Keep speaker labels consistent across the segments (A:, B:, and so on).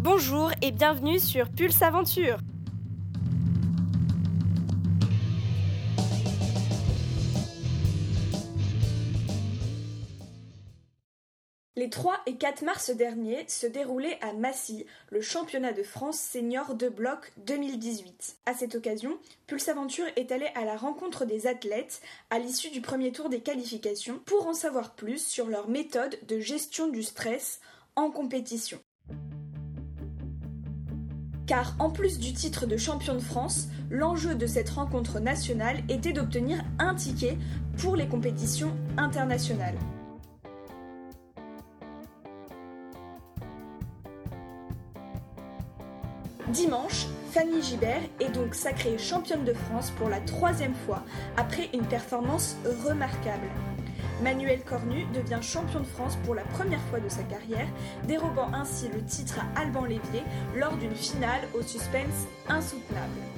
A: Bonjour et bienvenue sur Pulse Aventure. Les 3 et 4 mars dernier se déroulait à Massy le championnat de France senior de bloc 2018. À cette occasion, Pulse Aventure est allé à la rencontre des athlètes à l'issue du premier tour des qualifications pour en savoir plus sur leur méthode de gestion du stress en compétition. Car en plus du titre de champion de France, l'enjeu de cette rencontre nationale était d'obtenir un ticket pour les compétitions internationales. Dimanche, Fanny Gibert est donc sacrée championne de France pour la troisième fois après une performance remarquable. Manuel Cornu devient champion de France pour la première fois de sa carrière, dérobant ainsi le titre à Alban Lévier lors d'une finale au suspense insoutenable.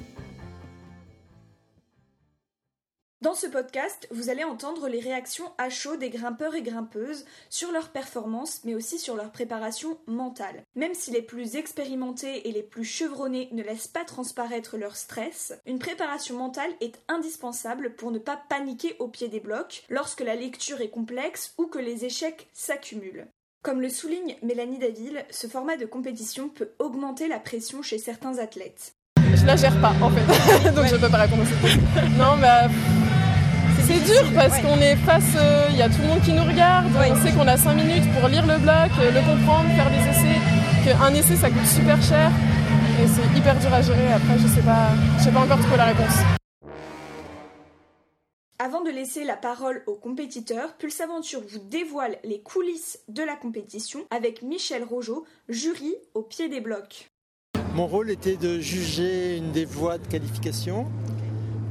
A: Dans ce podcast, vous allez entendre les réactions à chaud des grimpeurs et grimpeuses sur leur performance, mais aussi sur leur préparation mentale. Même si les plus expérimentés et les plus chevronnés ne laissent pas transparaître leur stress, une préparation mentale est indispensable pour ne pas paniquer au pied des blocs lorsque la lecture est complexe ou que les échecs s'accumulent. Comme le souligne Mélanie Daville, ce format de compétition peut augmenter la pression chez certains athlètes.
B: Je la gère pas en fait, donc je peux pas répondre. Non, mais c'est dur parce qu'on est face, euh, il y a tout le monde qui nous regarde, on sait qu'on a 5 minutes pour lire le bloc, euh, le comprendre, faire des essais, qu'un essai ça coûte super cher et c'est hyper dur à gérer. Après, je sais pas, je sais pas encore trop la réponse.
A: Avant de laisser la parole aux compétiteurs, Pulse Aventure vous dévoile les coulisses de la compétition avec Michel Rojo, jury au pied des blocs.
C: Mon rôle était de juger une des voies de qualification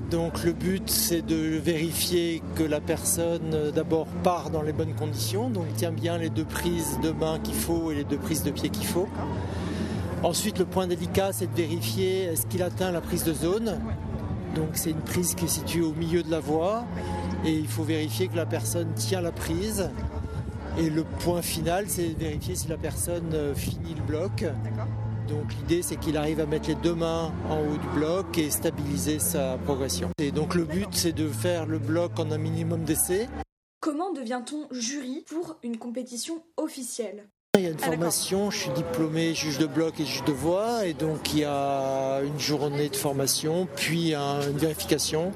C: donc le but c'est de vérifier que la personne euh, d'abord part dans les bonnes conditions, donc tient bien les deux prises de main qu'il faut et les deux prises de pied qu'il faut. Ensuite le point délicat c'est de vérifier est-ce qu'il atteint la prise de zone. Donc c'est une prise qui est située au milieu de la voie et il faut vérifier que la personne tient la prise. Et le point final c'est de vérifier si la personne euh, finit le bloc. Donc l'idée c'est qu'il arrive à mettre les deux mains en haut du bloc et stabiliser sa progression. Et donc le but c'est de faire le bloc en un minimum d'essais.
A: Comment devient-on jury pour une compétition officielle?
C: Il y a une ah, formation, je suis diplômé juge de bloc et juge de voix, et donc il y a une journée de formation, puis une vérification.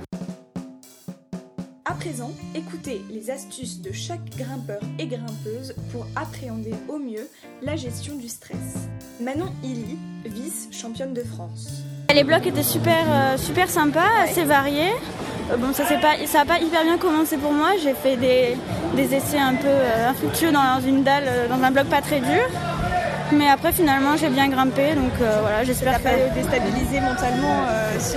A: À présent, écoutez les astuces de chaque grimpeur et grimpeuse pour appréhender au mieux la gestion du stress. Manon Illy, vice-championne de France.
D: Les blocs étaient super, euh, super sympas, assez variés. Euh, bon, ça n'a pas, pas hyper bien commencé pour moi. J'ai fait des, essais un peu euh, infructueux dans une dalle, dans un bloc pas très dur. Mais après, finalement, j'ai bien grimpé, donc euh, voilà, j'espère
A: que. pas déstabilisé mentalement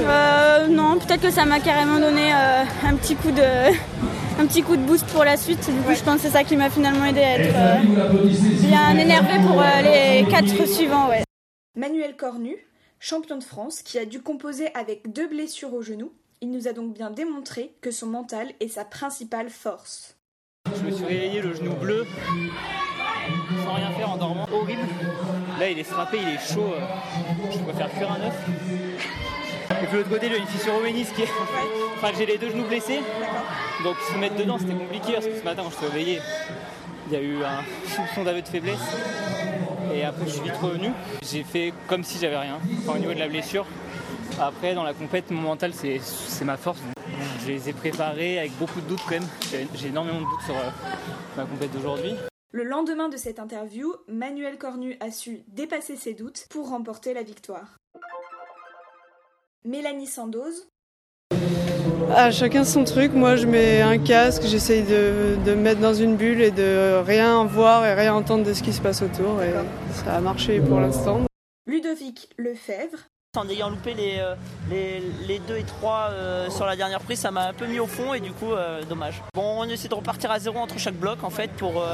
D: euh, Non, peut-être que ça m'a carrément donné euh, un petit coup de. un petit coup de boost pour la suite. Du coup, je pense que c'est ça qui m'a finalement aidé à être bien énervé pour les quatre suivants. Ouais.
A: Manuel Cornu, champion de France, qui a dû composer avec deux blessures au genou, il nous a donc bien démontré que son mental est sa principale force.
E: Je me suis réveillé le genou bleu sans rien faire en dormant. Horrible. Là, il est frappé, il est chaud. Euh, je préfère cuire un œuf. Et puis de l'autre côté, j'ai une fissure au ménisque qui est. Enfin, j'ai les deux genoux blessés. Donc se mettre dedans, c'était compliqué parce que ce matin, quand je suis réveillé, il y a eu un soupçon d'aveu de faiblesse. Et après, je suis vite revenu. J'ai fait comme si j'avais rien. Enfin, au niveau de la blessure. Après, dans la compète, mon mental, c'est ma force. Je les ai préparés avec beaucoup de doutes quand même. J'ai énormément de doutes sur euh, ma compète d'aujourd'hui.
A: Le lendemain de cette interview, Manuel Cornu a su dépasser ses doutes pour remporter la victoire. Mélanie Sandoz.
B: Ah, chacun son truc. Moi, je mets un casque, j'essaye de, me mettre dans une bulle et de rien voir et rien entendre de ce qui se passe autour. Et ça a marché pour l'instant.
A: Ludovic Lefebvre.
F: En ayant loupé les, euh, les, les 2 et 3 euh, sur la dernière prise, ça m'a un peu mis au fond et du coup, euh, dommage. Bon, on essaie de repartir à zéro entre chaque bloc en fait pour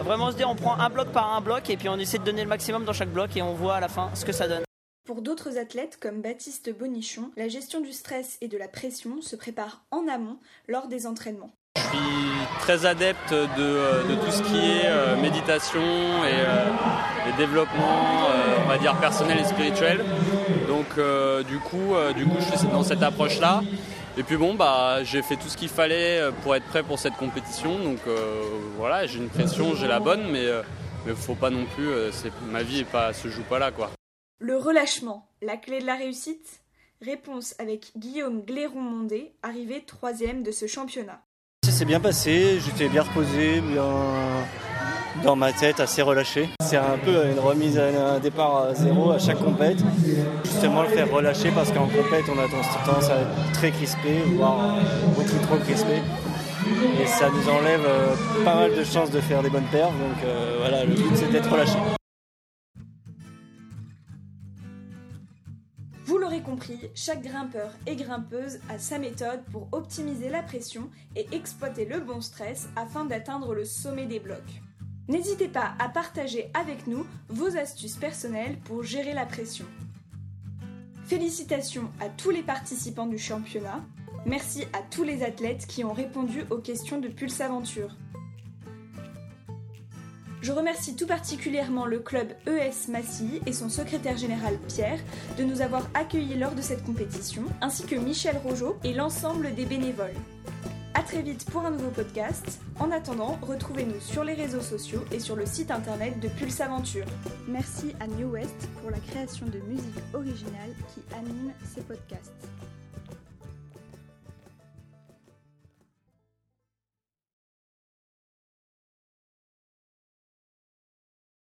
F: vraiment se dire on prend un bloc par un bloc et puis on essaie de donner le maximum dans chaque bloc et on voit à la fin ce que ça donne.
A: Pour d'autres athlètes comme Baptiste Bonichon, la gestion du stress et de la pression se prépare en amont lors des entraînements.
G: Je suis très adepte de, tout ce qui est méditation et, développement, on va dire personnel et spirituel. Donc du coup, du coup, je suis dans cette approche-là. Et puis bon, bah, j'ai fait tout ce qu'il fallait pour être prêt pour cette compétition. Donc voilà, j'ai une pression, j'ai la bonne, mais il ne faut pas non plus. ma vie ne se joue pas là, quoi.
A: Le relâchement, la clé de la réussite? Réponse avec Guillaume Gléron-Mondé, arrivé troisième de ce championnat.
H: S'est bien passé, j'étais bien reposé, bien dans ma tête, assez relâché. C'est un peu une remise à un départ à zéro à chaque compète. Justement le faire relâcher parce qu'en compète on a tendance à être très crispé, voire beaucoup trop crispé. Et ça nous enlève euh, pas mal de chances de faire des bonnes perfs. Donc euh, voilà, le but c'est d'être relâché.
A: Vous l'aurez compris, chaque grimpeur et grimpeuse a sa méthode pour optimiser la pression et exploiter le bon stress afin d'atteindre le sommet des blocs. N'hésitez pas à partager avec nous vos astuces personnelles pour gérer la pression. Félicitations à tous les participants du championnat. Merci à tous les athlètes qui ont répondu aux questions de Pulse Aventure. Je remercie tout particulièrement le club ES Massy et son secrétaire général Pierre de nous avoir accueillis lors de cette compétition, ainsi que Michel Rogeau et l'ensemble des bénévoles. A très vite pour un nouveau podcast. En attendant, retrouvez-nous sur les réseaux sociaux et sur le site internet de Pulse Aventure.
D: Merci à New West pour la création de musique originale qui anime ces podcasts.